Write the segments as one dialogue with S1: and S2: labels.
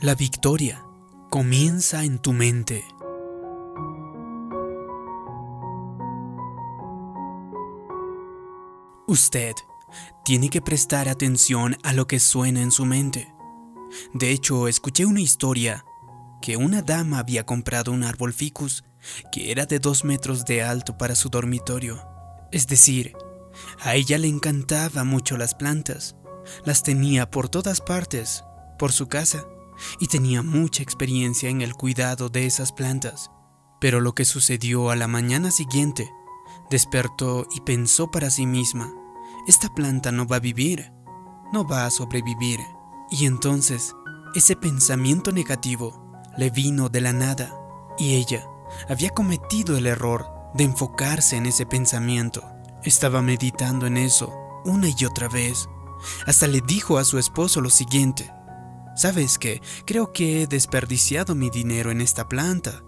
S1: La victoria comienza en tu mente. Usted tiene que prestar atención a lo que suena en su mente. De hecho, escuché una historia que una dama había comprado un árbol ficus que era de dos metros de alto para su dormitorio. Es decir, a ella le encantaba mucho las plantas. Las tenía por todas partes, por su casa y tenía mucha experiencia en el cuidado de esas plantas. Pero lo que sucedió a la mañana siguiente, despertó y pensó para sí misma, esta planta no va a vivir, no va a sobrevivir. Y entonces, ese pensamiento negativo le vino de la nada y ella había cometido el error de enfocarse en ese pensamiento. Estaba meditando en eso una y otra vez. Hasta le dijo a su esposo lo siguiente, ¿Sabes qué? Creo que he desperdiciado mi dinero en esta planta.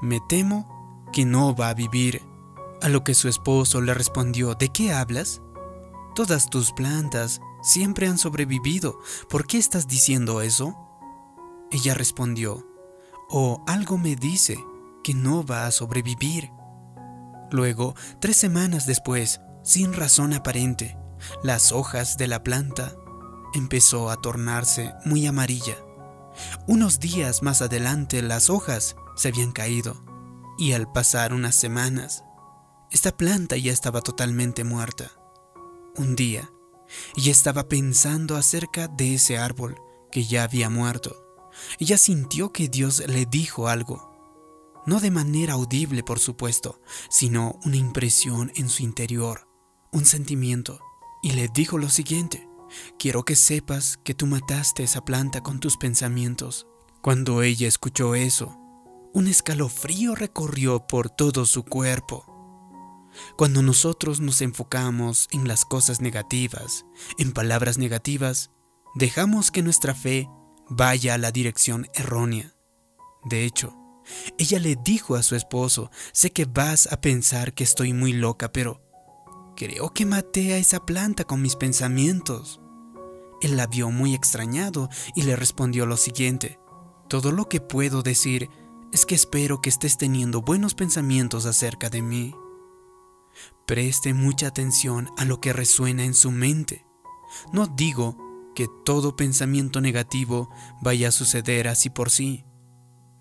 S1: Me temo que no va a vivir. A lo que su esposo le respondió, ¿de qué hablas? Todas tus plantas siempre han sobrevivido. ¿Por qué estás diciendo eso? Ella respondió, oh, algo me dice que no va a sobrevivir. Luego, tres semanas después, sin razón aparente, las hojas de la planta empezó a tornarse muy amarilla. Unos días más adelante las hojas se habían caído y al pasar unas semanas, esta planta ya estaba totalmente muerta. Un día, ella estaba pensando acerca de ese árbol que ya había muerto. Ella sintió que Dios le dijo algo, no de manera audible por supuesto, sino una impresión en su interior, un sentimiento, y le dijo lo siguiente, Quiero que sepas que tú mataste esa planta con tus pensamientos. Cuando ella escuchó eso, un escalofrío recorrió por todo su cuerpo. Cuando nosotros nos enfocamos en las cosas negativas, en palabras negativas, dejamos que nuestra fe vaya a la dirección errónea. De hecho, ella le dijo a su esposo, sé que vas a pensar que estoy muy loca, pero creo que maté a esa planta con mis pensamientos. Él la vio muy extrañado y le respondió lo siguiente, todo lo que puedo decir es que espero que estés teniendo buenos pensamientos acerca de mí. Preste mucha atención a lo que resuena en su mente. No digo que todo pensamiento negativo vaya a suceder así por sí.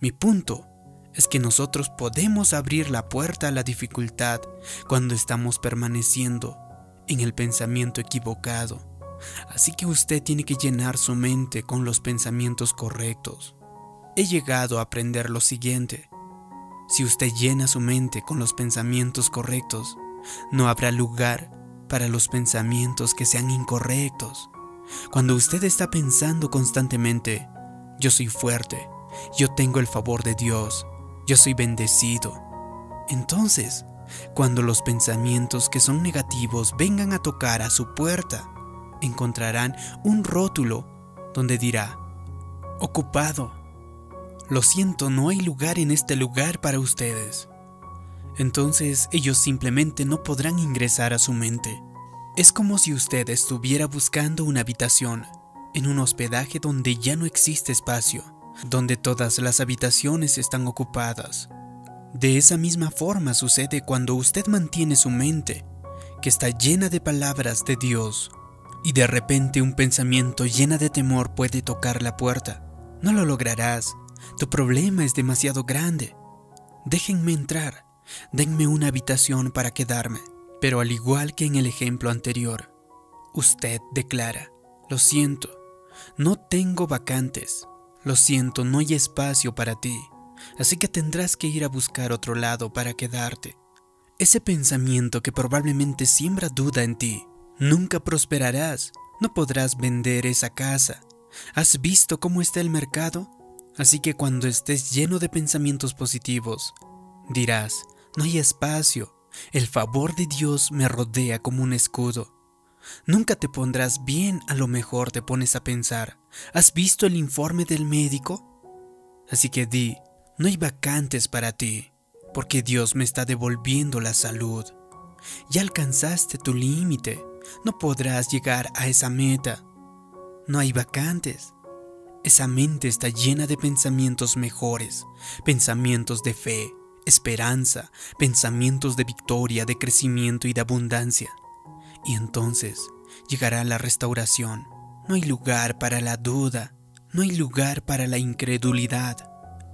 S1: Mi punto es que nosotros podemos abrir la puerta a la dificultad cuando estamos permaneciendo en el pensamiento equivocado Así que usted tiene que llenar su mente con los pensamientos correctos. He llegado a aprender lo siguiente. Si usted llena su mente con los pensamientos correctos, no habrá lugar para los pensamientos que sean incorrectos. Cuando usted está pensando constantemente, yo soy fuerte, yo tengo el favor de Dios, yo soy bendecido, entonces, cuando los pensamientos que son negativos vengan a tocar a su puerta, encontrarán un rótulo donde dirá, ocupado. Lo siento, no hay lugar en este lugar para ustedes. Entonces ellos simplemente no podrán ingresar a su mente. Es como si usted estuviera buscando una habitación en un hospedaje donde ya no existe espacio, donde todas las habitaciones están ocupadas. De esa misma forma sucede cuando usted mantiene su mente, que está llena de palabras de Dios, y de repente un pensamiento llena de temor puede tocar la puerta. No lo lograrás. Tu problema es demasiado grande. Déjenme entrar. Denme una habitación para quedarme. Pero al igual que en el ejemplo anterior, usted declara, lo siento, no tengo vacantes. Lo siento, no hay espacio para ti. Así que tendrás que ir a buscar otro lado para quedarte. Ese pensamiento que probablemente siembra duda en ti Nunca prosperarás, no podrás vender esa casa. ¿Has visto cómo está el mercado? Así que cuando estés lleno de pensamientos positivos, dirás, no hay espacio, el favor de Dios me rodea como un escudo. Nunca te pondrás bien, a lo mejor te pones a pensar, ¿has visto el informe del médico? Así que di, no hay vacantes para ti, porque Dios me está devolviendo la salud. Ya alcanzaste tu límite, no podrás llegar a esa meta. No hay vacantes. esa mente está llena de pensamientos mejores, pensamientos de fe, esperanza, pensamientos de victoria, de crecimiento y de abundancia. Y entonces llegará la restauración. No hay lugar para la duda, no hay lugar para la incredulidad,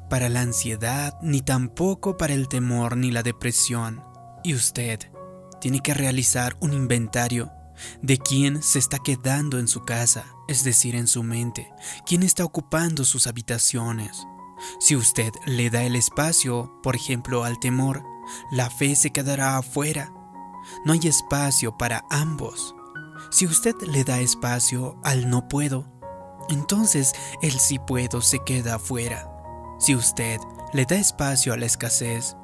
S1: para la ansiedad, ni tampoco para el temor ni la depresión. Y usted tiene que realizar un inventario de quién se está quedando en su casa, es decir, en su mente, quién está ocupando sus habitaciones. Si usted le da el espacio, por ejemplo, al temor, la fe se quedará afuera. No hay espacio para ambos. Si usted le da espacio al no puedo, entonces el sí puedo se queda afuera. Si usted le da espacio a la escasez,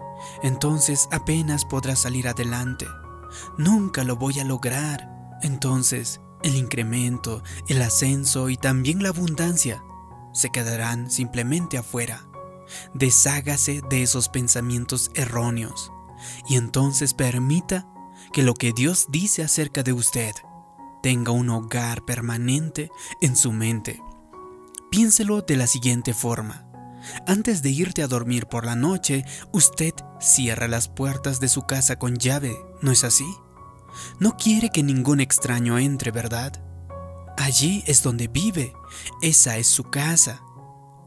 S1: entonces apenas podrá salir adelante. Nunca lo voy a lograr. Entonces, el incremento, el ascenso y también la abundancia se quedarán simplemente afuera. Deshágase de esos pensamientos erróneos y entonces permita que lo que Dios dice acerca de usted tenga un hogar permanente en su mente. Piénselo de la siguiente forma. Antes de irte a dormir por la noche, usted cierra las puertas de su casa con llave, ¿no es así? No quiere que ningún extraño entre, ¿verdad? Allí es donde vive, esa es su casa.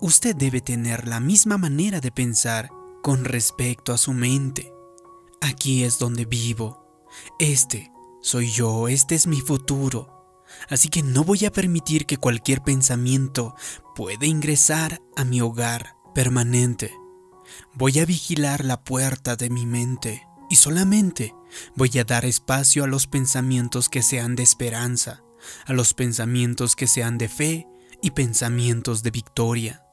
S1: Usted debe tener la misma manera de pensar con respecto a su mente. Aquí es donde vivo. Este soy yo, este es mi futuro. Así que no voy a permitir que cualquier pensamiento pueda ingresar a mi hogar permanente. Voy a vigilar la puerta de mi mente y solamente voy a dar espacio a los pensamientos que sean de esperanza, a los pensamientos que sean de fe y pensamientos de victoria.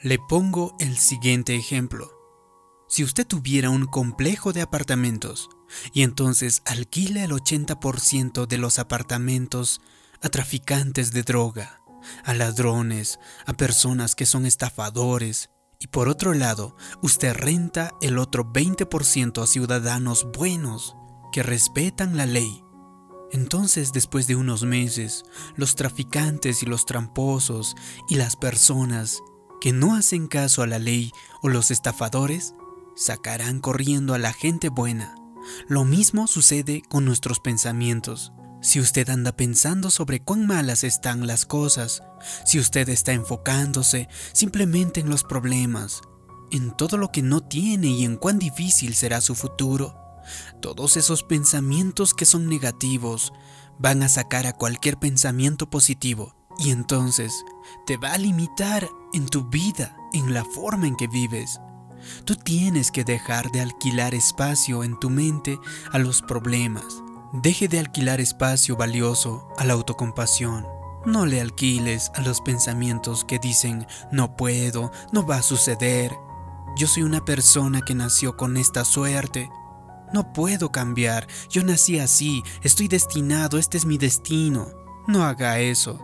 S1: Le pongo el siguiente ejemplo. Si usted tuviera un complejo de apartamentos y entonces alquila el 80% de los apartamentos a traficantes de droga, a ladrones, a personas que son estafadores, y por otro lado, usted renta el otro 20% a ciudadanos buenos que respetan la ley. Entonces, después de unos meses, los traficantes y los tramposos y las personas que no hacen caso a la ley o los estafadores sacarán corriendo a la gente buena. Lo mismo sucede con nuestros pensamientos. Si usted anda pensando sobre cuán malas están las cosas, si usted está enfocándose simplemente en los problemas, en todo lo que no tiene y en cuán difícil será su futuro, todos esos pensamientos que son negativos van a sacar a cualquier pensamiento positivo y entonces te va a limitar en tu vida, en la forma en que vives. Tú tienes que dejar de alquilar espacio en tu mente a los problemas, Deje de alquilar espacio valioso a la autocompasión. No le alquiles a los pensamientos que dicen no puedo, no va a suceder. Yo soy una persona que nació con esta suerte. No puedo cambiar, yo nací así, estoy destinado, este es mi destino. No haga eso,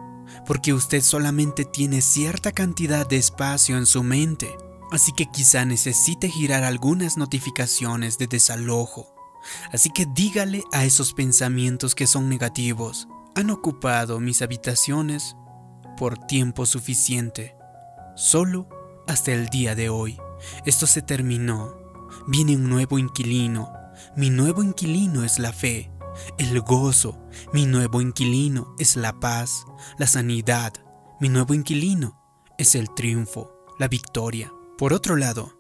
S1: porque usted solamente tiene cierta cantidad de espacio en su mente, así que quizá necesite girar algunas notificaciones de desalojo Así que dígale a esos pensamientos que son negativos, han ocupado mis habitaciones por tiempo suficiente, solo hasta el día de hoy. Esto se terminó. Viene un nuevo inquilino. Mi nuevo inquilino es la fe, el gozo. Mi nuevo inquilino es la paz, la sanidad. Mi nuevo inquilino es el triunfo, la victoria. Por otro lado,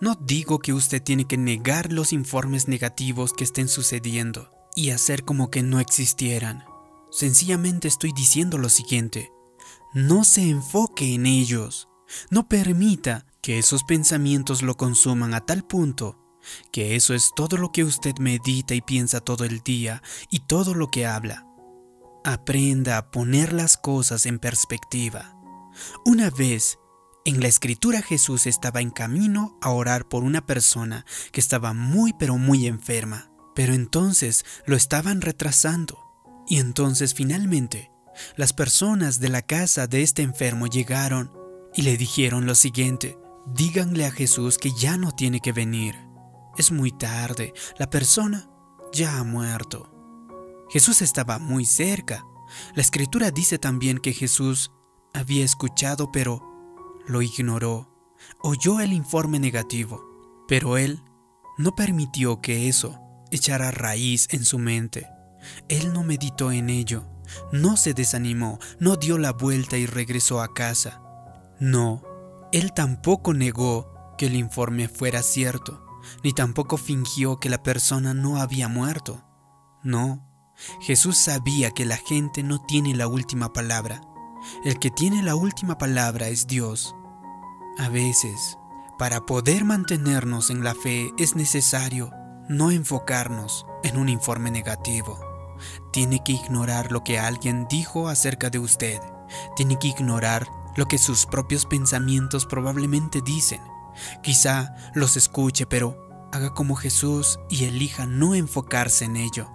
S1: no digo que usted tiene que negar los informes negativos que estén sucediendo y hacer como que no existieran. Sencillamente estoy diciendo lo siguiente. No se enfoque en ellos. No permita que esos pensamientos lo consuman a tal punto que eso es todo lo que usted medita y piensa todo el día y todo lo que habla. Aprenda a poner las cosas en perspectiva. Una vez en la escritura Jesús estaba en camino a orar por una persona que estaba muy pero muy enferma, pero entonces lo estaban retrasando. Y entonces finalmente las personas de la casa de este enfermo llegaron y le dijeron lo siguiente, díganle a Jesús que ya no tiene que venir. Es muy tarde, la persona ya ha muerto. Jesús estaba muy cerca. La escritura dice también que Jesús había escuchado, pero lo ignoró. Oyó el informe negativo, pero él no permitió que eso echara raíz en su mente. Él no meditó en ello, no se desanimó, no dio la vuelta y regresó a casa. No, él tampoco negó que el informe fuera cierto, ni tampoco fingió que la persona no había muerto. No, Jesús sabía que la gente no tiene la última palabra. El que tiene la última palabra es Dios. A veces, para poder mantenernos en la fe es necesario no enfocarnos en un informe negativo. Tiene que ignorar lo que alguien dijo acerca de usted. Tiene que ignorar lo que sus propios pensamientos probablemente dicen. Quizá los escuche, pero haga como Jesús y elija no enfocarse en ello.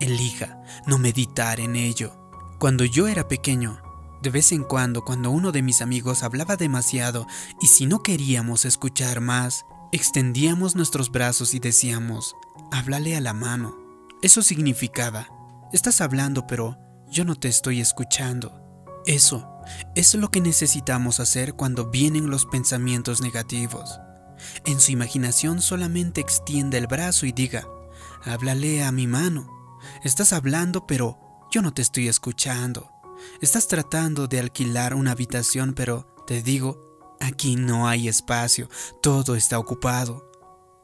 S1: Elija no meditar en ello. Cuando yo era pequeño, de vez en cuando, cuando uno de mis amigos hablaba demasiado y si no queríamos escuchar más, extendíamos nuestros brazos y decíamos, háblale a la mano. Eso significaba, estás hablando pero yo no te estoy escuchando. Eso es lo que necesitamos hacer cuando vienen los pensamientos negativos. En su imaginación solamente extienda el brazo y diga, háblale a mi mano. Estás hablando, pero yo no te estoy escuchando. Estás tratando de alquilar una habitación, pero te digo, aquí no hay espacio, todo está ocupado.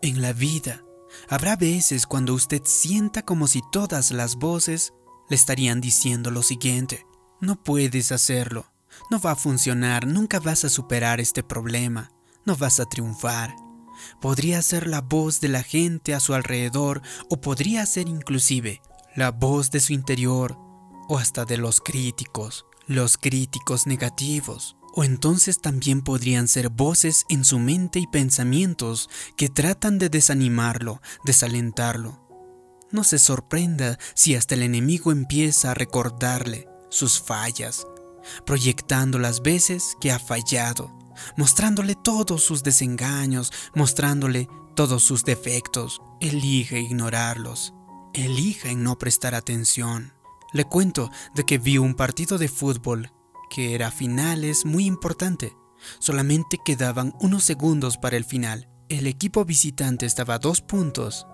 S1: En la vida, habrá veces cuando usted sienta como si todas las voces le estarían diciendo lo siguiente, no puedes hacerlo, no va a funcionar, nunca vas a superar este problema, no vas a triunfar. Podría ser la voz de la gente a su alrededor o podría ser inclusive la voz de su interior o hasta de los críticos, los críticos negativos. O entonces también podrían ser voces en su mente y pensamientos que tratan de desanimarlo, desalentarlo. No se sorprenda si hasta el enemigo empieza a recordarle sus fallas, proyectando las veces que ha fallado, mostrándole todos sus desengaños, mostrándole todos sus defectos. Elige ignorarlos, elija en no prestar atención. Le cuento de que vi un partido de fútbol que era finales muy importante. Solamente quedaban unos segundos para el final. El equipo visitante estaba a dos puntos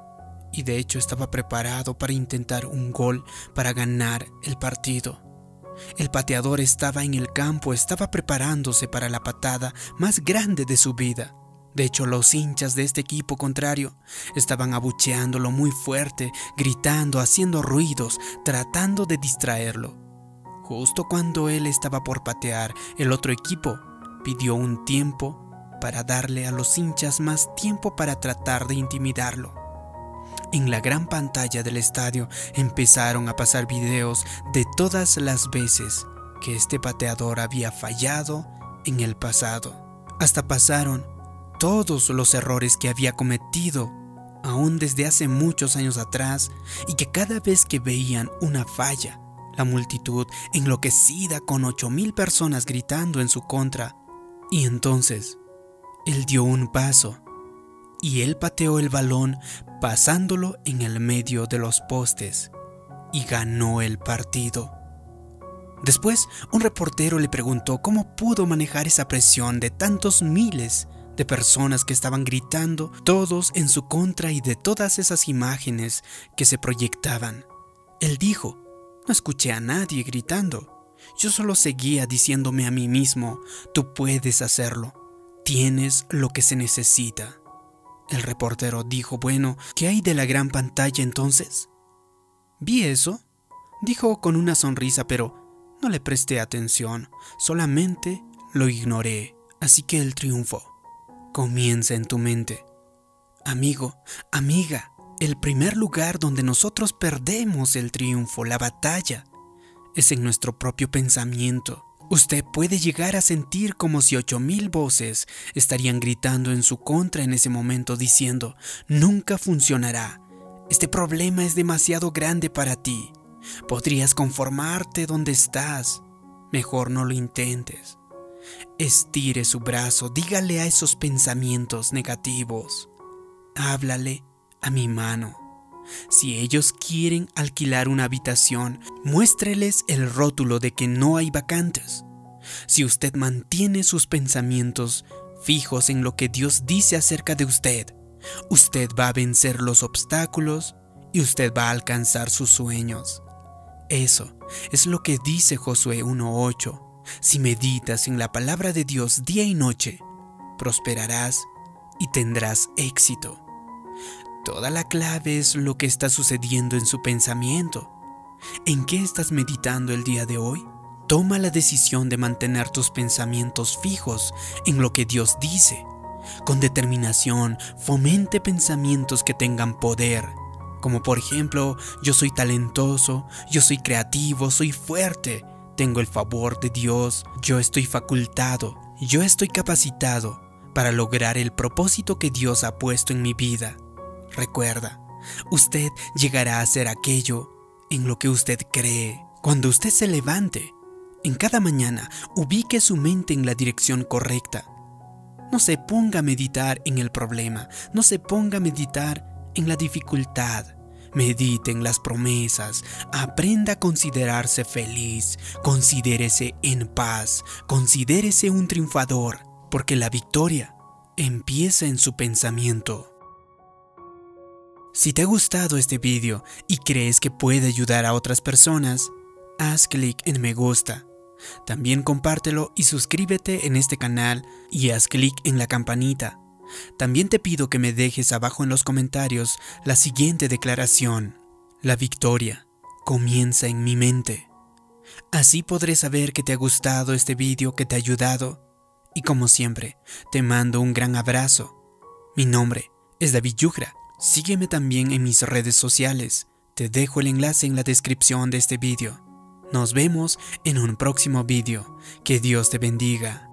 S1: y de hecho estaba preparado para intentar un gol para ganar el partido. El pateador estaba en el campo, estaba preparándose para la patada más grande de su vida. De hecho, los hinchas de este equipo contrario estaban abucheándolo muy fuerte, gritando, haciendo ruidos, tratando de distraerlo. Justo cuando él estaba por patear, el otro equipo pidió un tiempo para darle a los hinchas más tiempo para tratar de intimidarlo. En la gran pantalla del estadio empezaron a pasar videos de todas las veces que este pateador había fallado en el pasado. Hasta pasaron todos los errores que había cometido aún desde hace muchos años atrás y que cada vez que veían una falla, la multitud enloquecida con ocho mil personas gritando en su contra, y entonces él dio un paso y él pateó el balón pasándolo en el medio de los postes y ganó el partido. Después, un reportero le preguntó cómo pudo manejar esa presión de tantos miles de personas que estaban gritando, todos en su contra y de todas esas imágenes que se proyectaban. Él dijo, no escuché a nadie gritando, yo solo seguía diciéndome a mí mismo, tú puedes hacerlo, tienes lo que se necesita. El reportero dijo, bueno, ¿qué hay de la gran pantalla entonces? Vi eso, dijo con una sonrisa, pero no le presté atención, solamente lo ignoré, así que él triunfó comienza en tu mente. Amigo, amiga, el primer lugar donde nosotros perdemos el triunfo, la batalla, es en nuestro propio pensamiento. Usted puede llegar a sentir como si ocho mil voces estarían gritando en su contra en ese momento diciendo, nunca funcionará, este problema es demasiado grande para ti, podrías conformarte donde estás, mejor no lo intentes. Estire su brazo, dígale a esos pensamientos negativos. Háblale a mi mano. Si ellos quieren alquilar una habitación, muéstreles el rótulo de que no hay vacantes. Si usted mantiene sus pensamientos fijos en lo que Dios dice acerca de usted, usted va a vencer los obstáculos y usted va a alcanzar sus sueños. Eso es lo que dice Josué 1.8. Si meditas en la palabra de Dios día y noche, prosperarás y tendrás éxito. Toda la clave es lo que está sucediendo en su pensamiento. ¿En qué estás meditando el día de hoy? Toma la decisión de mantener tus pensamientos fijos en lo que Dios dice. Con determinación, fomente pensamientos que tengan poder, como por ejemplo, yo soy talentoso, yo soy creativo, soy fuerte, tengo el favor de Dios, yo estoy facultado, yo estoy capacitado para lograr el propósito que Dios ha puesto en mi vida. Recuerda, usted llegará a ser aquello en lo que usted cree. Cuando usted se levante, en cada mañana ubique su mente en la dirección correcta. No se ponga a meditar en el problema, no se ponga a meditar en la dificultad. Medite en las promesas, aprenda a considerarse feliz, considérese en paz, considérese un triunfador, porque la victoria empieza en su pensamiento. Si te ha gustado este vídeo y crees que puede ayudar a otras personas, haz clic en me gusta. También compártelo y suscríbete en este canal y haz clic en la campanita también te pido que me dejes abajo en los comentarios la siguiente declaración. La victoria comienza en mi mente. Así podré saber que te ha gustado este vídeo, que te ha ayudado. Y como siempre, te mando un gran abrazo. Mi nombre es David Yugra. Sígueme también en mis redes sociales. Te dejo el enlace en la descripción de este vídeo. Nos vemos en un próximo vídeo. Que Dios te bendiga.